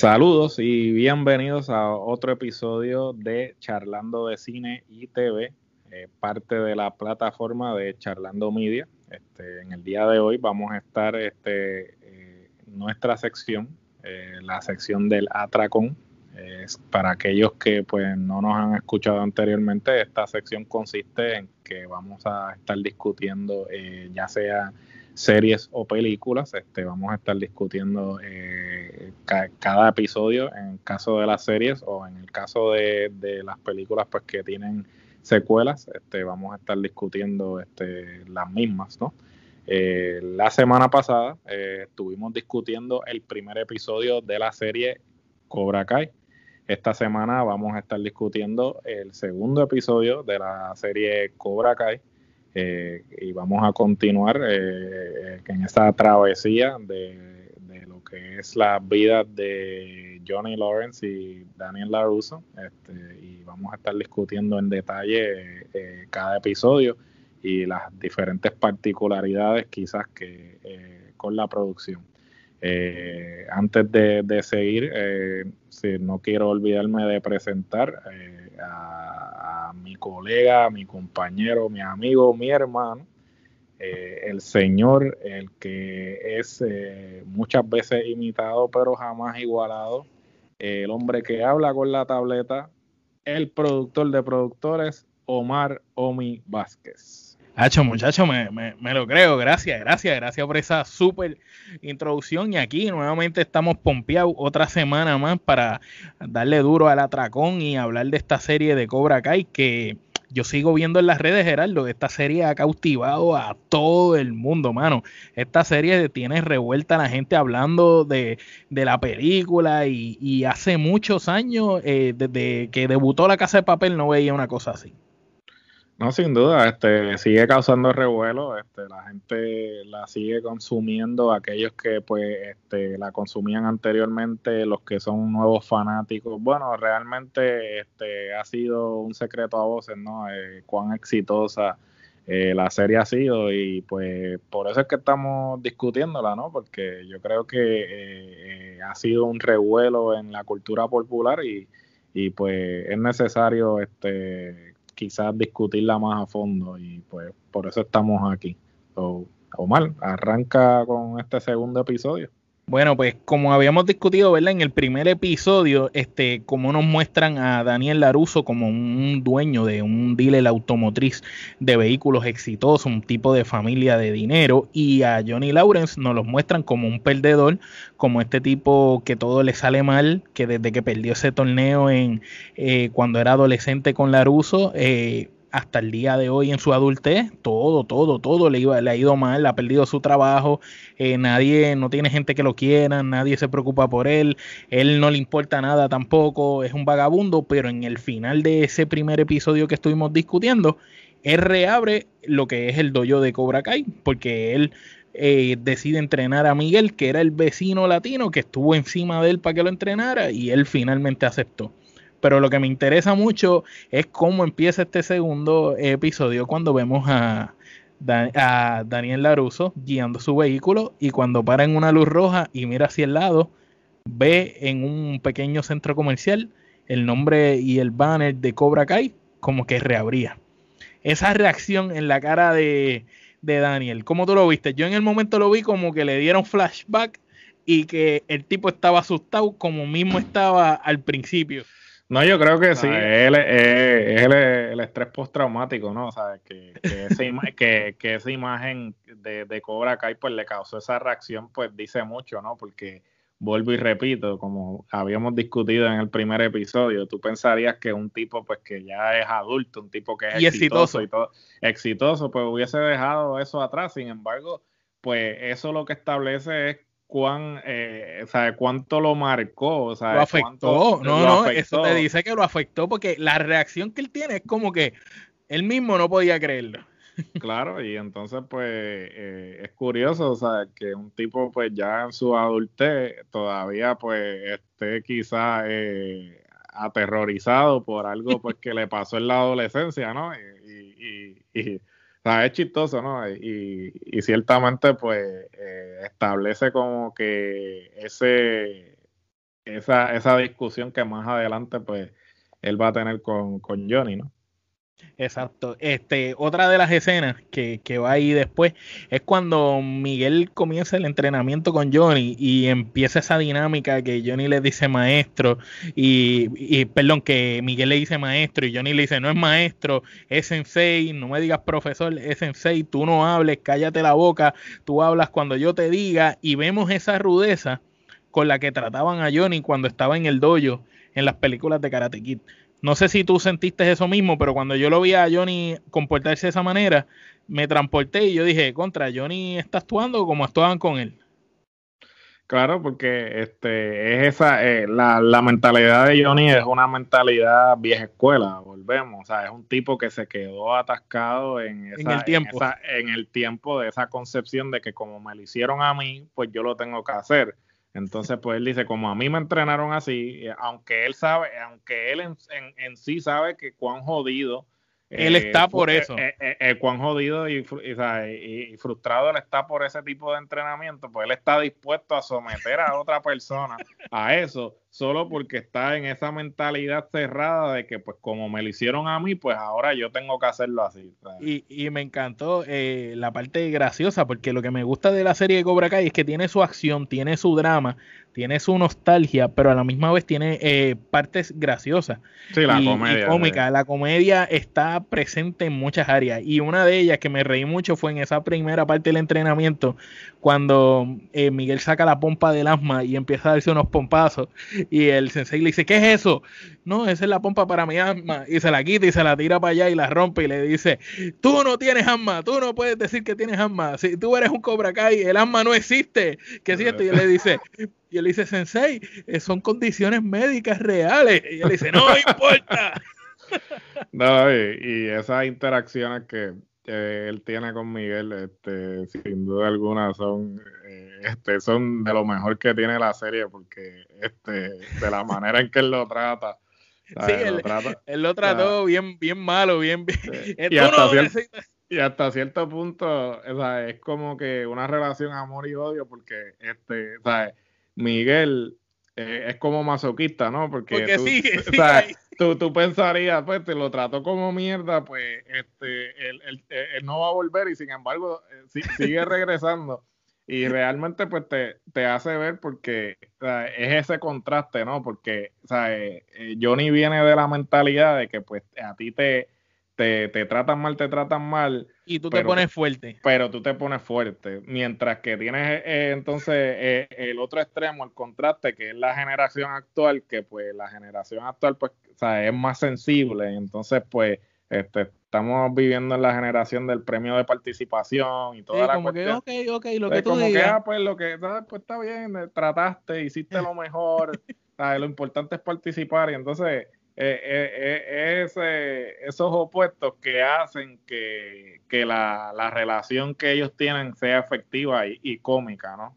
Saludos y bienvenidos a otro episodio de Charlando de Cine y TV, eh, parte de la plataforma de Charlando Media. Este, en el día de hoy vamos a estar este, eh, nuestra sección, eh, la sección del Atracón. para aquellos que pues no nos han escuchado anteriormente, esta sección consiste en que vamos a estar discutiendo ya sea series o películas. Este, vamos a estar discutiendo eh, cada episodio en el caso de las series o en el caso de, las películas pues que tienen secuelas. Este, vamos a estar discutiendo este, las mismas, ¿no? Eh, la semana pasada eh, estuvimos discutiendo el primer episodio de la serie Cobra Kai. Esta semana vamos a estar discutiendo el segundo episodio de la serie Cobra Kai. Eh, y vamos a continuar eh, en esta travesía de, lo que es la vida de Johnny Lawrence y Daniel LaRusso. Este, y vamos a estar discutiendo en detalle eh, cada episodio y las diferentes particularidades quizás que con la producción. Antes de, seguir, si no quiero olvidarme de presentar a, mi colega, mi compañero, mi amigo, mi hermano, eh, el Señor, el que es eh, muchas veces imitado pero jamás igualado, el hombre que habla con la tableta, el productor de productores, Omar Omi Vázquez. Hacho, muchacho, me, me, lo creo. Gracias, gracias, gracias por esa súper introducción. Y aquí nuevamente estamos pompeados otra semana más para darle duro al atracón y hablar de esta serie de Cobra Kai que yo sigo viendo en las redes, Gerardo. Esta serie ha cautivado a todo el mundo, mano. Esta serie tiene revuelta a la gente hablando de, la película y, hace muchos años, eh, desde que debutó La Casa de Papel, no veía una cosa así. No, sin duda, este, sigue causando revuelo, este, la gente la sigue consumiendo, aquellos que pues este, la consumían anteriormente, los que son nuevos fanáticos, bueno, realmente este, ha sido un secreto a voces, ¿no? Eh, cuán exitosa eh, la serie ha sido y pues por eso es que estamos discutiéndola, ¿no? Porque yo creo que eh, ha sido un revuelo en la cultura popular y, y pues es necesario este quizás discutirla más a fondo y pues por eso estamos aquí. Omar, arranca con este segundo episodio. Bueno, pues como habíamos discutido, ¿verdad? En el primer episodio, este, como nos muestran a Daniel Laruso como un dueño de un dealer automotriz de vehículos exitosos, un tipo de familia de dinero, y a Johnny Lawrence nos los muestran como un perdedor, como este tipo que todo le sale mal, que desde que perdió ese torneo en eh, cuando era adolescente con Laruso, eh, hasta el día de hoy en su adultez, todo, todo, todo le, iba, le ha ido mal, ha perdido su trabajo, eh, nadie, no tiene gente que lo quiera, nadie se preocupa por él, él no le importa nada tampoco, es un vagabundo, pero en el final de ese primer episodio que estuvimos discutiendo, él reabre lo que es el dojo de Cobra Kai, porque él eh, decide entrenar a Miguel, que era el vecino latino que estuvo encima de él para que lo entrenara, y él finalmente aceptó. Pero lo que me interesa mucho es cómo empieza este segundo episodio cuando vemos a, Daniel Laruso guiando su vehículo y cuando para en una luz roja y mira hacia el lado, ve en un pequeño centro comercial el nombre y el banner de Cobra Kai como que reabría. Esa reacción en la cara de, de Daniel, ¿cómo tú lo viste? Yo en el momento lo vi como que le dieron flashback y que el tipo estaba asustado como mismo estaba al principio. No, yo creo que sí, él, es el, estrés postraumático, ¿no? O sea, que, que, que, esa imagen de, de, Cobra Kai pues le causó esa reacción, pues dice mucho, ¿no? Porque vuelvo y repito, como habíamos discutido en el primer episodio, tú pensarías que un tipo pues que ya es adulto, un tipo que es exitoso, y todo, exitoso, pues hubiese dejado eso atrás. Sin embargo, pues eso lo que establece es cuán, eh, cuánto lo marcó, o sea, lo afectó, no, no, eso te dice que lo afectó porque la reacción que él tiene es como que él mismo no podía creerlo. Claro, y entonces pues eh, es curioso, o sea, que un tipo pues ya en su adultez todavía pues esté quizá eh, aterrorizado por algo pues que le pasó en la adolescencia, ¿no? y, y sea, es chistoso, ¿no? Y, ciertamente, pues, eh, establece como que ese, esa, esa discusión que más adelante pues él va a tener con, con Johnny, ¿no? Exacto. Este, otra de las escenas que, que, va ahí después es cuando Miguel comienza el entrenamiento con Johnny y empieza esa dinámica que Johnny le dice maestro y, y, perdón, que Miguel le dice maestro y Johnny le dice no es maestro, es sensei, no me digas profesor, es sensei, tú no hables, cállate la boca, tú hablas cuando yo te diga y vemos esa rudeza con la que trataban a Johnny cuando estaba en el dojo en las películas de Karate Kid. No sé si tú sentiste eso mismo, pero cuando yo lo vi a Johnny comportarse de esa manera, me transporté y yo dije, contra, Johnny está actuando como actuaban con él. Claro, porque este es esa eh, la, la, mentalidad de Johnny es una mentalidad vieja escuela, volvemos, o sea, es un tipo que se quedó atascado en, esa, en el tiempo, en el tiempo de esa concepción de que como me lo hicieron a mí, pues yo lo tengo que hacer. Entonces, pues él dice, como a mí me entrenaron así, eh, aunque él sabe, aunque él en, en, sí sabe que cuán jodido. Él está por eso. Eh, cuán jodido y, y, frustrado él está por ese tipo de entrenamiento, pues él está dispuesto a someter a otra persona a eso solo porque está en esa mentalidad cerrada de que pues como me lo hicieron a mí, pues ahora yo tengo que hacerlo así. Y, y, me encantó eh, la parte graciosa, porque lo que me gusta de la serie de Cobra Kai es que tiene su acción, tiene su drama, tiene su nostalgia, pero a la misma vez tiene eh, partes graciosas. Sí, la comedia. cómica. La comedia está presente en muchas áreas. Y una de ellas que me reí mucho fue en esa primera parte del entrenamiento, cuando eh, Miguel saca la pompa del asma y empieza a darse unos pompazos. Y el sensei le dice, ¿qué es eso? No, esa es la pompa para mi asma. Y se la quita y se la tira para allá y la rompe y le dice, tú no tienes asma, tú no puedes decir que tienes asma. Si tú eres un Cobra Kai, el asma no existe. ¿Qué es cierto? Y él le dice, y él dice, Sensei, eh, son condiciones médicas reales. Y él dice, no importa. no, y, esas interacciones que, él tiene con Miguel, este, sin duda alguna, son, eh, este, son de lo mejor que tiene la serie, porque este, de la manera en que él lo trata. Sí, él lo, trata, él lo trató bien, bien malo, bien, bien. Y, hasta cierto, y, hasta cierto, punto, o sea, es como que una relación amor y odio, porque este, o sea, Miguel eh, es como masoquista, ¿no? Porque, tú, tú, pensarías, pues te lo trato como mierda, pues este, él, no va a volver y sin embargo eh, sigue regresando. Y realmente pues te, te hace ver porque es ese contraste, ¿no? Porque o sea, eh, Johnny viene de la mentalidad de que pues a ti te, te, te tratan mal, te tratan mal y tú te pones fuerte. Pero tú te pones fuerte. Mientras que tienes eh, entonces eh, el otro extremo, el contraste, que es la generación actual, que pues la generación actual pues o sea, es más sensible. Entonces pues este, estamos viviendo en la generación del premio de participación y toda la como cuestión. Que, ok, ok, lo que tú como que, ah, pues lo que, ah, pues está bien, trataste, hiciste lo mejor. lo importante es participar y entonces eh, eh, eh, esos opuestos que hacen que, la, relación que ellos tienen sea efectiva y, cómica, ¿no?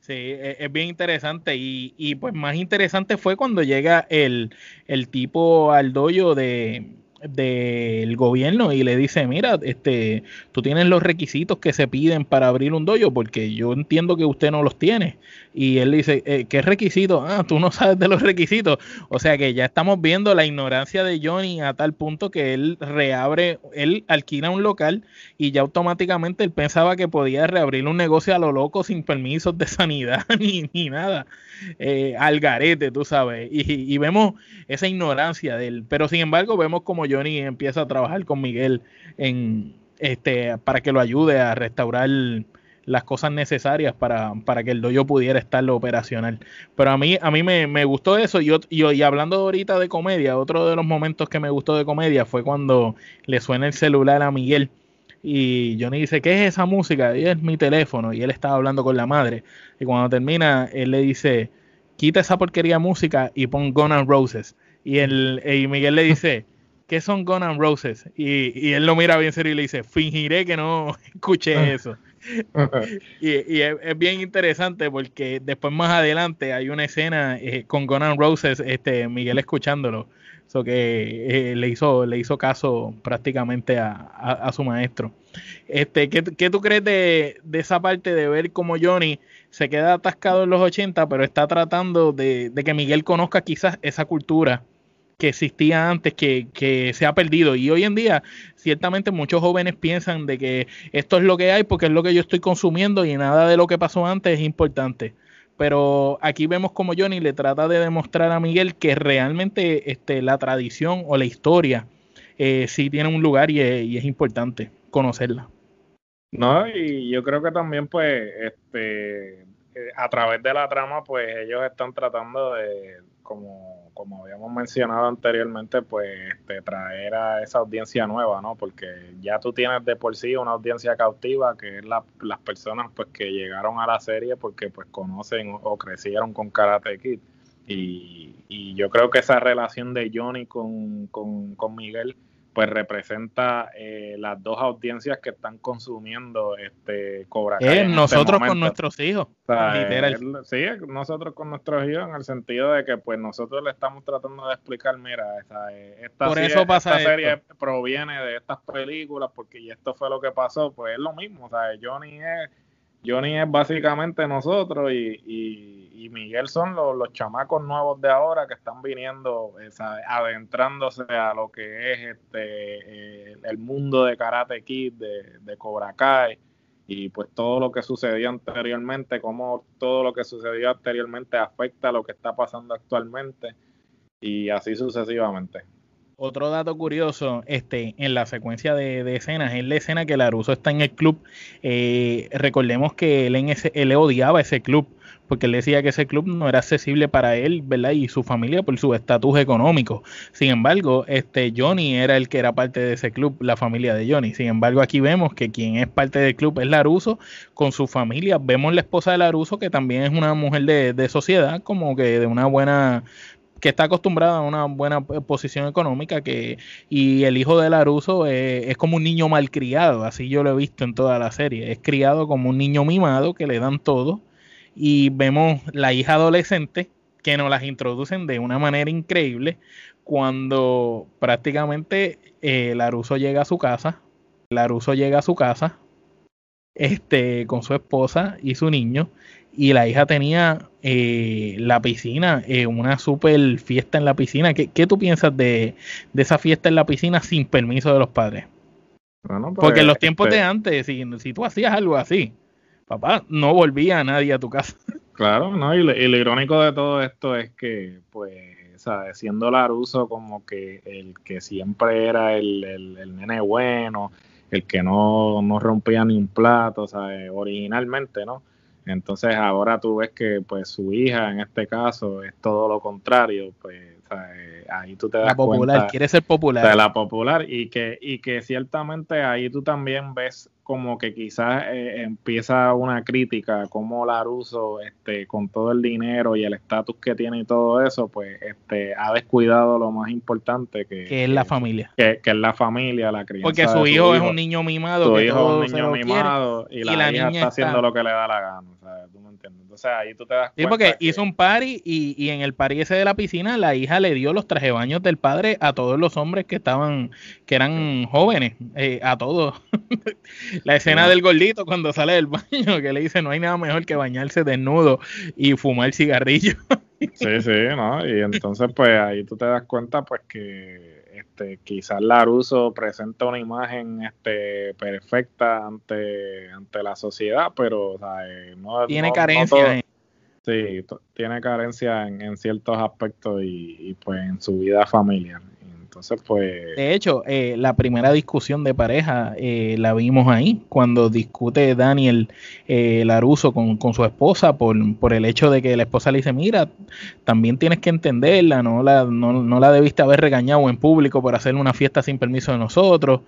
Sí, e, es, bien interesante y, y, pues más interesante fue cuando llega el, el tipo al doyo de, del gobierno y le dice, mira, este, tú tienes los requisitos que se piden para abrir un dojo, porque yo entiendo que usted no los tiene. Y él dice, eh, ¿qué requisitos? Ah, tú no sabes de los requisitos. O sea que ya estamos viendo la ignorancia de Johnny a tal punto que él reabre, él alquila un local y ya automáticamente él pensaba que podía reabrir un negocio a lo loco sin permisos de sanidad ni, ni nada. Eh, al garete, tú sabes. Y, y vemos esa ignorancia de él. Pero sin embargo, vemos como Johnny empieza a trabajar con Miguel en este para que lo ayude a restaurar las cosas necesarias para, para que el dojo pudiera estar operacional. Pero a mí, a mí me, me gustó eso. Y, y, hablando ahorita de comedia, otro de los momentos que me gustó de comedia fue cuando le suena el celular a Miguel. Y Johnny dice, ¿qué es esa música? Y es mi teléfono. Y él estaba hablando con la madre. Y cuando termina, él le dice, quita esa porquería música y pon Guns Roses. Y, el, y Miguel le dice, ¿qué son Guns Roses? Y, y, él lo mira bien serio y le dice, fingiré que no escuché eso. y, es, bien interesante porque después más adelante hay una escena eh, con Conan Roses, este, Miguel escuchándolo, eso que eh, le hizo le hizo caso prácticamente a, su maestro. Este, ¿qué, tú crees de, esa parte de ver cómo Johnny se queda atascado en los 80, pero está tratando de, de que Miguel conozca quizás esa cultura que existía antes, que, se ha perdido. Y hoy en día, ciertamente muchos jóvenes piensan de que esto es lo que hay porque es lo que yo estoy consumiendo y nada de lo que pasó antes es importante. Pero aquí vemos como Johnny le trata de demostrar a Miguel que realmente este, la tradición o la historia eh, sí tiene un lugar y es, importante conocerla. No, y yo creo que también pues este eh, a través de la trama pues ellos están tratando de como como habíamos mencionado anteriormente, pues te traer a esa audiencia nueva, ¿no? Porque ya tú tienes de por sí una audiencia cautiva, que es la, las personas pues que llegaron a la serie porque pues conocen o, crecieron con Karate Kid. Y, y, yo creo que esa relación de Johnny con, con, con Miguel pues representa eh, las dos audiencias que están consumiendo este Cobra Kai. Este nosotros con nuestros hijos. sí, nosotros con nuestros hijos en el sentido de que pues nosotros le estamos tratando de explicar, mira, esta, Por eso pasa esta serie proviene de estas películas porque y esto fue lo que pasó, pues es lo mismo, o sea, Johnny es Johnny es básicamente nosotros y, y, Miguel son los, chamacos nuevos de ahora que están viniendo, adentrándose a lo que es este eh, el mundo de Karate Kid, de, de Cobra Kai y pues todo lo que sucedió anteriormente, cómo todo lo que sucedió anteriormente afecta a lo que está pasando actualmente y así sucesivamente. Otro dato curioso, este, en la secuencia de, escenas, es la escena que Laruso está en el club. Eh, recordemos que él, en ese, él odiaba ese club, porque él decía que ese club no era accesible para él, ¿verdad? Y su familia por su estatus económico. Sin embargo, este Johnny era el que era parte de ese club, la familia de Johnny. Sin embargo, aquí vemos que quien es parte del club es Laruso con su familia. Vemos la esposa de Laruso, que también es una mujer de, de sociedad, como que de una buena que está acostumbrada a una buena posición económica que y el hijo de Laruso es, es como un niño malcriado, así yo lo he visto en toda la serie, es criado como un niño mimado que le dan todo y vemos la hija adolescente que nos las introducen de una manera increíble cuando prácticamente eh, Laruso llega a su casa, Laruso llega a su casa este, con su esposa y su niño y la hija tenía eh, la piscina, eh, una super fiesta en la piscina. ¿Qué, tú piensas de, esa fiesta en la piscina sin permiso de los padres? Pues, Porque en los tiempos de este antes, si, si, tú hacías algo así, papá, no volvía nadie a tu casa. Claro, ¿no? Y, lo, irónico de todo esto es que, pues, ¿sabes? siendo Laruso como que el que siempre era el, el, nene bueno, el que no, no rompía ni un plato, ¿sabes? Originalmente, ¿no? Entonces ahora tú ves que pues su hija en este caso es todo lo contrario, pues ahí tú te das la popular, quiere ser popular. De la popular y que y que ciertamente ahí tú también ves como que quizás eh, empieza una crítica como Laruso este con todo el dinero y el estatus que tiene y todo eso pues este ha descuidado lo más importante que, que es la familia que, es la familia la crianza porque su, hijo, es un niño mimado su hijo es un niño mimado y la, hija está haciendo lo que le da la gana ¿sabes? ¿Tú me entiendes? entonces ahí tú te das cuenta sí porque hizo un party y, y en el party ese de la piscina la hija le dio los traje baños del padre a todos los hombres que estaban que eran jóvenes eh, a todos La escena del gordito cuando sale del baño, que le dice no hay nada mejor que bañarse desnudo y fumar cigarrillo. Sí, sí, ¿no? Y entonces pues ahí tú te das cuenta pues que este, quizás Laruso presenta una imagen este, perfecta ante, ante la sociedad, pero o sea, eh, no, tiene carencia. sí, tiene carencia en, en ciertos aspectos y, y, pues en su vida familiar. Entonces, pues... De hecho, eh, la primera discusión de pareja eh, la vimos ahí, cuando discute Daniel eh, Laruso con, su esposa por, por, el hecho de que la esposa le dice, mira, también tienes que entenderla, no la, no, la debiste haber regañado en público por hacer una fiesta sin permiso de nosotros.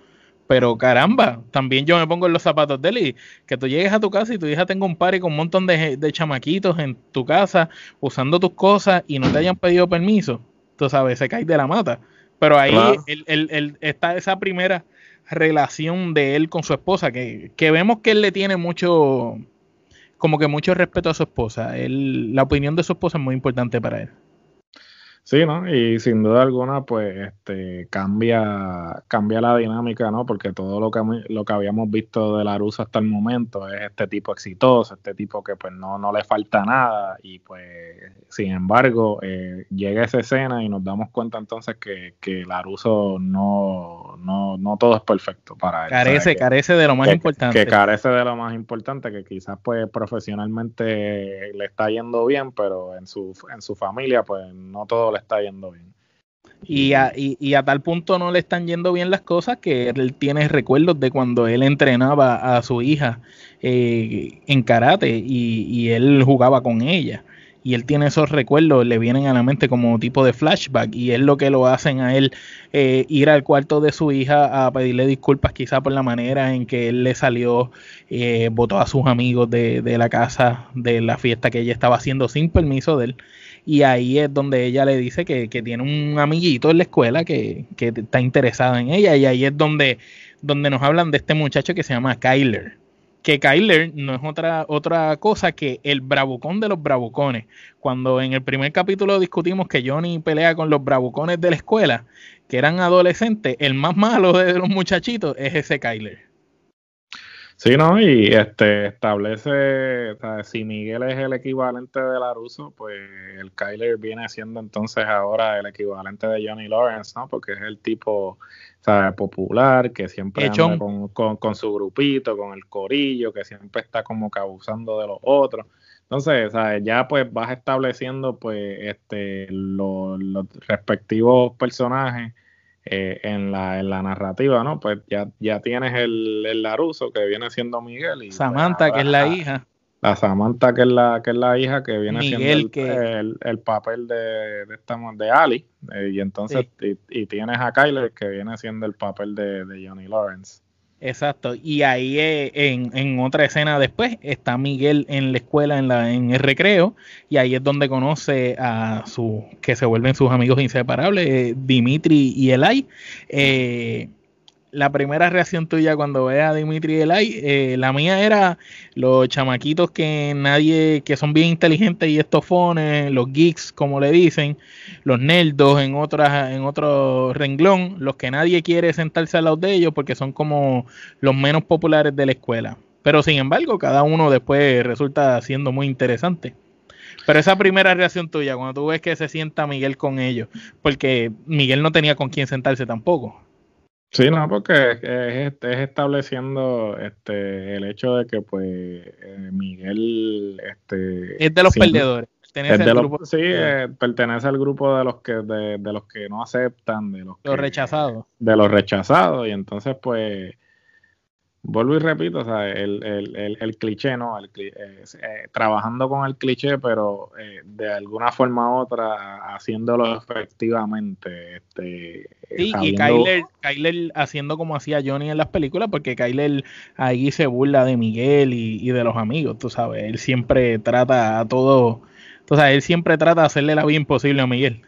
Pero caramba, también yo me pongo en los zapatos de él y que tú llegues a tu casa y tu hija tenga un party con un montón de, de chamaquitos en tu casa usando tus cosas y no te hayan pedido permiso. Tú sabes, se cae de la mata. Pero ahí el, el, está esa primera relación de él con su esposa, que, que vemos que él le tiene mucho, como que mucho respeto a su esposa. Él, la opinión de su esposa es muy importante para él. Sí, ¿no? Y sin duda alguna, pues, este, cambia, cambia la dinámica, ¿no? Porque todo lo que, lo que habíamos visto de la Rusa hasta el momento es este tipo exitoso, este tipo que pues no, no le falta nada y pues, sin embargo, eh, llega esa escena y nos damos cuenta entonces que, que la no, no, no todo es perfecto para él. Carece, carece de lo más importante. Que carece de lo más importante, que quizás pues profesionalmente le está yendo bien, pero en su, en su familia pues no todo está yendo bien. Y a, y, a, tal punto no le están yendo bien las cosas que él tiene recuerdos de cuando él entrenaba a su hija eh, en karate y, él jugaba con ella. Y él tiene esos recuerdos, le vienen a la mente como tipo de flashback. Y es lo que lo hacen a él eh, ir al cuarto de su hija a pedirle disculpas, quizá por la manera en que él le salió, eh, votó a sus amigos de, de la casa, de la fiesta que ella estaba haciendo sin permiso de él y ahí es donde ella le dice que, tiene un amiguito en la escuela que, está interesado en ella y ahí es donde, donde nos hablan de este muchacho que se llama Kyler. Que Kyler no es otra, otra cosa que el bravucón de los bravucones. Cuando en el primer capítulo discutimos que Johnny pelea con los bravucones de la escuela, que eran adolescentes, el más malo de los muchachitos es ese Kyler. Sí, ¿no? Y este establece, o sea, si Miguel es el equivalente de Laruso, pues el Kyler viene siendo entonces ahora el equivalente de Johnny Lawrence, ¿no? Porque es el tipo, sea, popular, que siempre anda con, con, su grupito, con el corillo, que siempre está como que abusando de los otros. Entonces, ¿sabes? ya pues vas estableciendo pues este los respectivos personajes eh, en, la, en la narrativa, ¿no? Pues ya, ya tienes el, el Laruso que viene siendo Miguel. Y pues, Samantha, que es la hija. La Samantha, que es la, que es la hija, que viene siendo el, el, papel de, de, de Ali. Eh, y entonces, y, tienes a Kyler, que viene siendo el papel de, de Johnny Lawrence. Exacto, y ahí eh, en, otra escena después está Miguel en la escuela, en, la, en el recreo, y ahí es donde conoce a su, que se vuelven sus amigos inseparables, eh, Dimitri y Elay. Eh, la primera reacción tuya cuando ves a Dimitri Elay, eh, la mía era los chamaquitos que nadie, que son bien inteligentes y estofones, los geeks, como le dicen, los nerdos en otras, en otro renglón, los que nadie quiere sentarse al lado de ellos porque son como los menos populares de la escuela. Pero sin embargo, cada uno después resulta siendo muy interesante. Pero esa primera reacción tuya, cuando tú ves que se sienta Miguel con ellos, porque Miguel no tenía con quién sentarse tampoco. Sí, no, porque es, estableciendo este el hecho de que pues eh, Miguel este es de los perdedores. Pertenece al grupo, sí, eh, pertenece al grupo de los que de, de los que no aceptan, de los, los rechazados. De los rechazados y entonces pues vuelvo y repito, o sea, el, el, el, cliché, ¿no? El, eh, eh, trabajando con el cliché, pero eh, de alguna forma u otra haciéndolo efectivamente. Este, sí, y Kyler, Kyler, haciendo como hacía Johnny en las películas, porque Kyler ahí se burla de Miguel y, de los amigos, tú sabes, él siempre trata a todo, o sea, él siempre trata de hacerle la vida imposible a Miguel.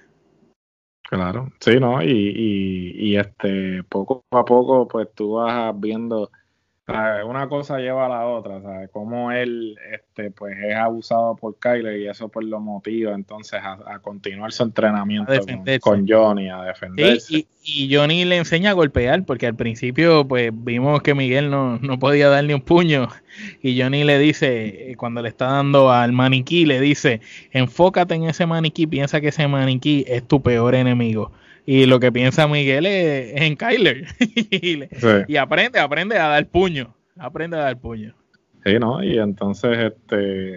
Claro, sí, ¿no? Y, y, y este, poco a poco, pues tú vas viendo una cosa lleva a la otra, ¿sabes? Como él este, pues, es abusado por Kyler y eso pues lo motiva entonces a, continuar su entrenamiento con, Johnny, a defenderse. y, Johnny le enseña a golpear, porque al principio pues vimos que Miguel no, no podía dar ni un puño y Johnny le dice, cuando le está dando al maniquí, le dice, enfócate en ese maniquí, piensa que ese maniquí es tu peor enemigo. Y lo que piensa Miguel es, en Kyler. y, aprende, aprende a dar puño. Aprende a dar puño. Sí, ¿no? Y entonces, este,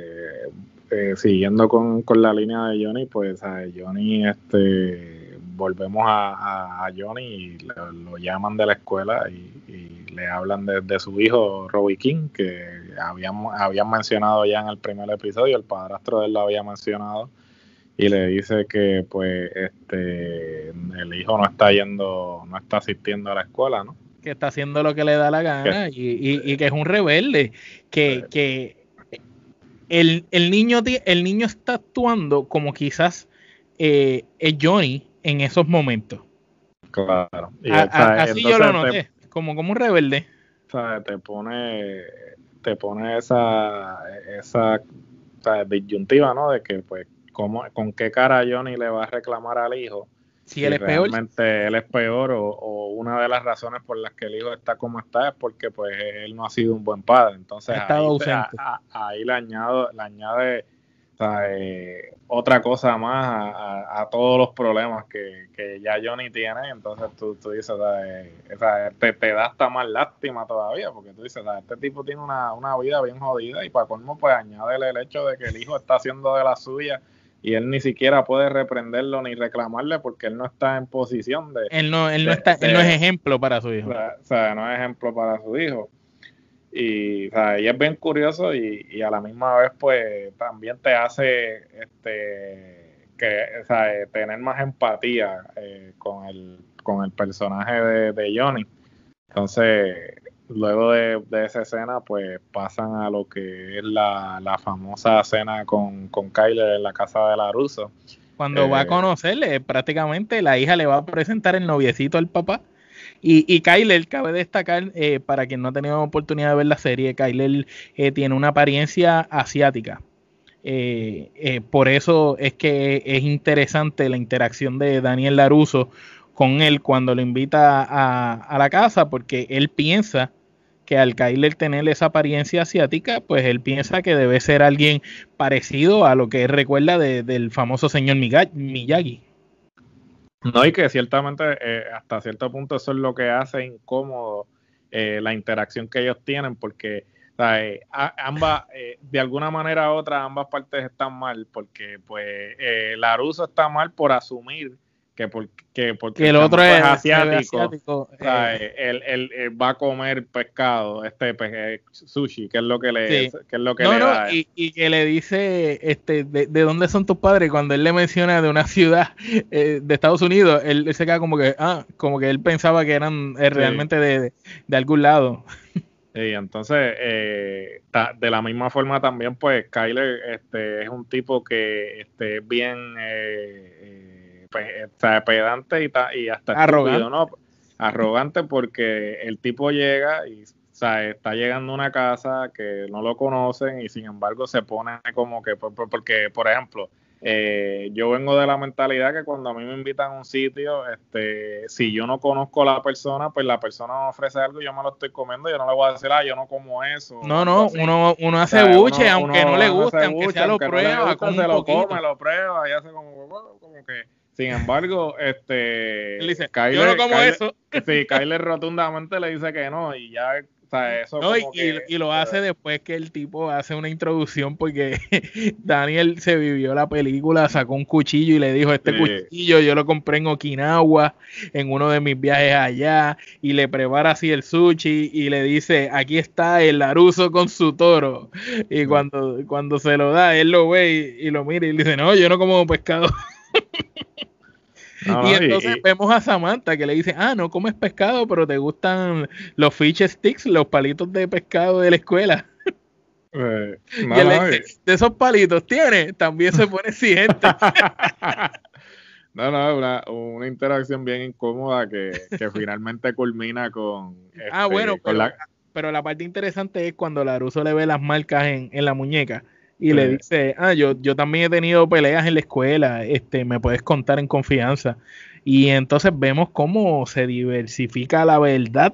eh, siguiendo con, la línea de Johnny, pues a Johnny, este, volvemos a, Johnny y lo, llaman de la escuela y, le hablan de, su hijo Robbie King, que habían, habían mencionado ya en el primer episodio, el padrastro de él lo había mencionado y le dice que pues este el hijo no está yendo, no está asistiendo a la escuela, ¿no? Que está haciendo lo que le da la gana y, que es un rebelde, que, que el, niño, el niño está actuando como quizás eh, es Johnny en esos momentos. Claro. así yo lo noté. como, como un rebelde. O sea, te pone, te pone esa, esa disyuntiva, ¿no? De que, pues, ¿cómo, ¿con qué cara Johnny le va a reclamar al hijo? Si él es realmente peor. él es peor o, una de las razones por las que el hijo está como está es porque pues él no ha sido un buen padre. Entonces ahí, ahí, le, añado, le añade eh, otra cosa más a, todos los problemas que, ya Johnny tiene. Entonces tú, tú dices, te, te, da hasta más lástima todavía porque tú dices, este tipo tiene una, una vida bien jodida y para colmo pues añade el hecho de que el hijo está haciendo de la suya y él ni siquiera puede reprenderlo ni reclamarle porque él no está en posición de... Él no, él no, está, él no es ejemplo para su hijo. O sea, no es ejemplo para su hijo. Y, o sea, y es bien curioso y, a la misma vez pues también te hace este que o sea, tener más empatía eh, con, el, con el personaje de, de Johnny. Entonces, luego de, esa escena, pues pasan a lo que es la, famosa escena con, con Kyler en la casa de la Russo. Cuando va a eh, conocerle, prácticamente la hija le va a presentar el noviecito al papá. Y, y Kyler, cabe destacar, eh, para quien no ha tenido oportunidad de ver la serie, Kyler eh, tiene una apariencia asiática. por eso es que es interesante la interacción de Daniel Laruso con él cuando lo invita a, a la casa, porque él piensa que al Kyler tener esa apariencia asiática, pues él piensa que debe ser alguien parecido a lo que él recuerda del famoso señor Miyagi. No, y que ciertamente eh, hasta cierto punto eso es lo que hace incómodo eh, la interacción que ellos tienen, porque ambas, eh, de alguna manera u otra, ambas partes están mal, porque pues Laruso está mal por asumir que porque, porque el otro es asiático, eh. él, va a comer pescado, este eh, sushi, que es lo que le, que es lo que le da. Y, y, que le dice este de, dónde son tus padres cuando él le menciona de una ciudad eh, de Estados Unidos, él, se queda como que ah, como que él pensaba que eran realmente de, de, algún lado. Y entonces, de la misma forma también, pues Kyler este, es un tipo que este, bien pedante y, y hasta arrogante. ¿no? Arrogante porque el tipo llega y está llegando a una casa que no lo conocen y sin embargo se pone como que, porque, por ejemplo, eh, yo vengo de la mentalidad que cuando a mí me invitan a un sitio, este, si yo no conozco a la persona, pues la persona me ofrece algo y yo me lo estoy comiendo, yo no le voy a decir, ah, yo no como eso. No, no, uno, uno hace buche, aunque no le guste, aunque sea lo prueba, se lo come, lo prueba y hace como, como que sin embargo, este. dice, Kyler, yo no como eso. Sí, Kyler rotundamente le dice que no, y ya eso y, lo hace después que el tipo hace una introducción porque Daniel se vivió la película, sacó un cuchillo y le dijo, este cuchillo yo lo compré en Okinawa en uno de mis viajes allá y le prepara así el sushi y le dice, aquí está el Laruso con su toro. Y cuando, cuando se lo da, él lo ve y, y lo mira y le dice, no, yo no como pescado. y entonces vemos a Samantha que le dice, ah, no comes pescado, pero te gustan los fish sticks, los palitos de pescado de la escuela. Eh, de esos palitos tiene, también se pone exigente. no, no, una, una interacción bien incómoda que, finalmente culmina con... ah, este, bueno, pero, la... pero la parte interesante es cuando Laruso le ve las marcas en, en la muñeca y le dice, ah, yo, yo también he tenido peleas en la escuela, este, me puedes contar en confianza. Y entonces vemos cómo se diversifica la verdad,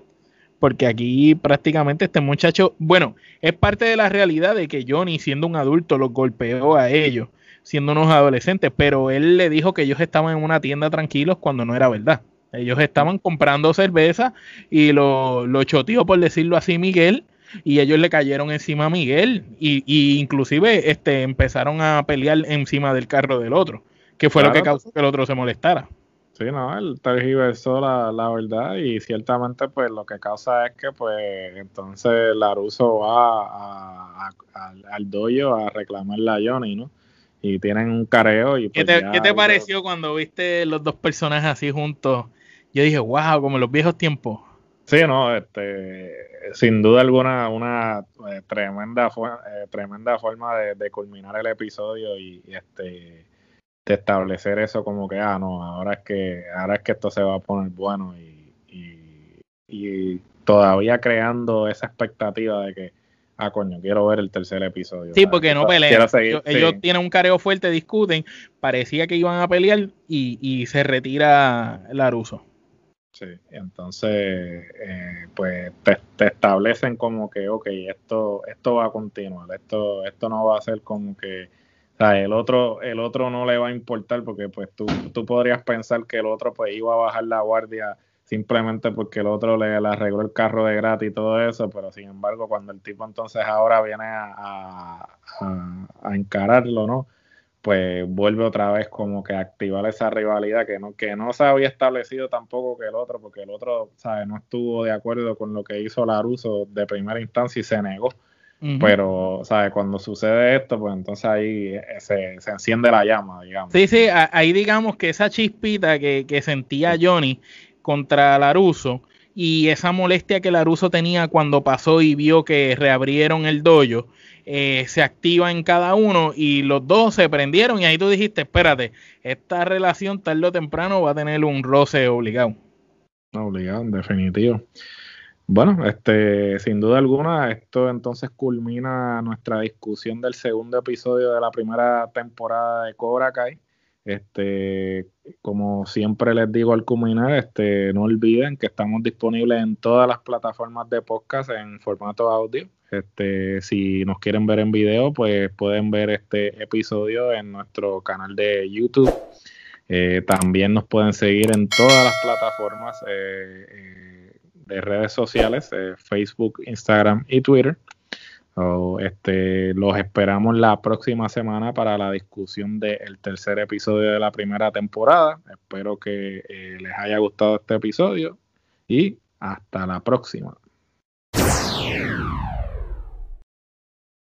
porque aquí prácticamente este muchacho, bueno, es parte de la realidad de que Johnny, siendo un adulto, los golpeó a ellos, siendo unos adolescentes, pero él le dijo que ellos estaban en una tienda tranquilos cuando no era verdad. Ellos estaban comprando cerveza y lo, lo choteó, por decirlo así, Miguel, y ellos le cayeron encima a Miguel y, y, inclusive este empezaron a pelear encima del carro del otro, que fue lo que causó que el otro se molestara. Sí, no, él tergiversó la, la verdad y ciertamente pues lo que causa es que pues entonces Laruso va a, al doyo a reclamarle a Johnny, ¿no? Y tienen un careo y ¿Qué pues, te, ¿qué te pareció cuando viste los dos personajes así juntos? Yo dije, wow, como en los viejos tiempos. Sí, no, este, sin duda alguna, una eh, tremenda, eh, tremenda forma de, culminar el episodio y, este de establecer eso como que, ah, no, ahora es que, ahora es que esto se va a poner bueno y, y todavía creando esa expectativa de que, ah, coño, quiero ver el tercer episodio. Sí, porque no pelean. ellos, tienen un careo fuerte, discuten, parecía que iban a pelear y, y se retira Laruso. Sí, entonces, eh, pues te, establecen como que, ok, esto, esto va a continuar, esto, esto no va a ser como que, o sea, el otro, el otro no le va a importar porque pues tú, tú podrías pensar que el otro pues iba a bajar la guardia simplemente porque el otro le, arregló el carro de gratis y todo eso, pero sin embargo cuando el tipo entonces ahora viene a, a encararlo, ¿no? Pues vuelve otra vez como que a activar esa rivalidad que no, que no se había establecido tampoco que el otro, porque el otro, ¿sabes? No estuvo de acuerdo con lo que hizo Laruso de primera instancia y se negó. Pero, ¿sabes? Cuando sucede esto, pues entonces ahí eh, se, enciende la llama, digamos. Sí, sí, ahí digamos que esa chispita que, que sentía Johnny contra Laruso y esa molestia que Laruso tenía cuando pasó y vio que reabrieron el dojo, eh, se activa en cada uno y los dos se prendieron y ahí tú dijiste, espérate, esta relación tarde o temprano va a tener un roce obligado. Obligado, en definitivo. Bueno, este, sin duda alguna, esto entonces culmina nuestra discusión del segundo episodio de la primera temporada de Cobra Kai. Este, como siempre les digo al culminar, este, no olviden que estamos disponibles en todas las plataformas de podcast en formato audio. Este, si nos quieren ver en video, pues pueden ver este episodio en nuestro canal de YouTube. Eh, también nos pueden seguir en todas las plataformas eh, eh, de redes sociales, Facebook, Instagram y Twitter. este, los esperamos la próxima semana para la discusión del tercer episodio de la primera temporada. Espero que les haya gustado este episodio y hasta la próxima.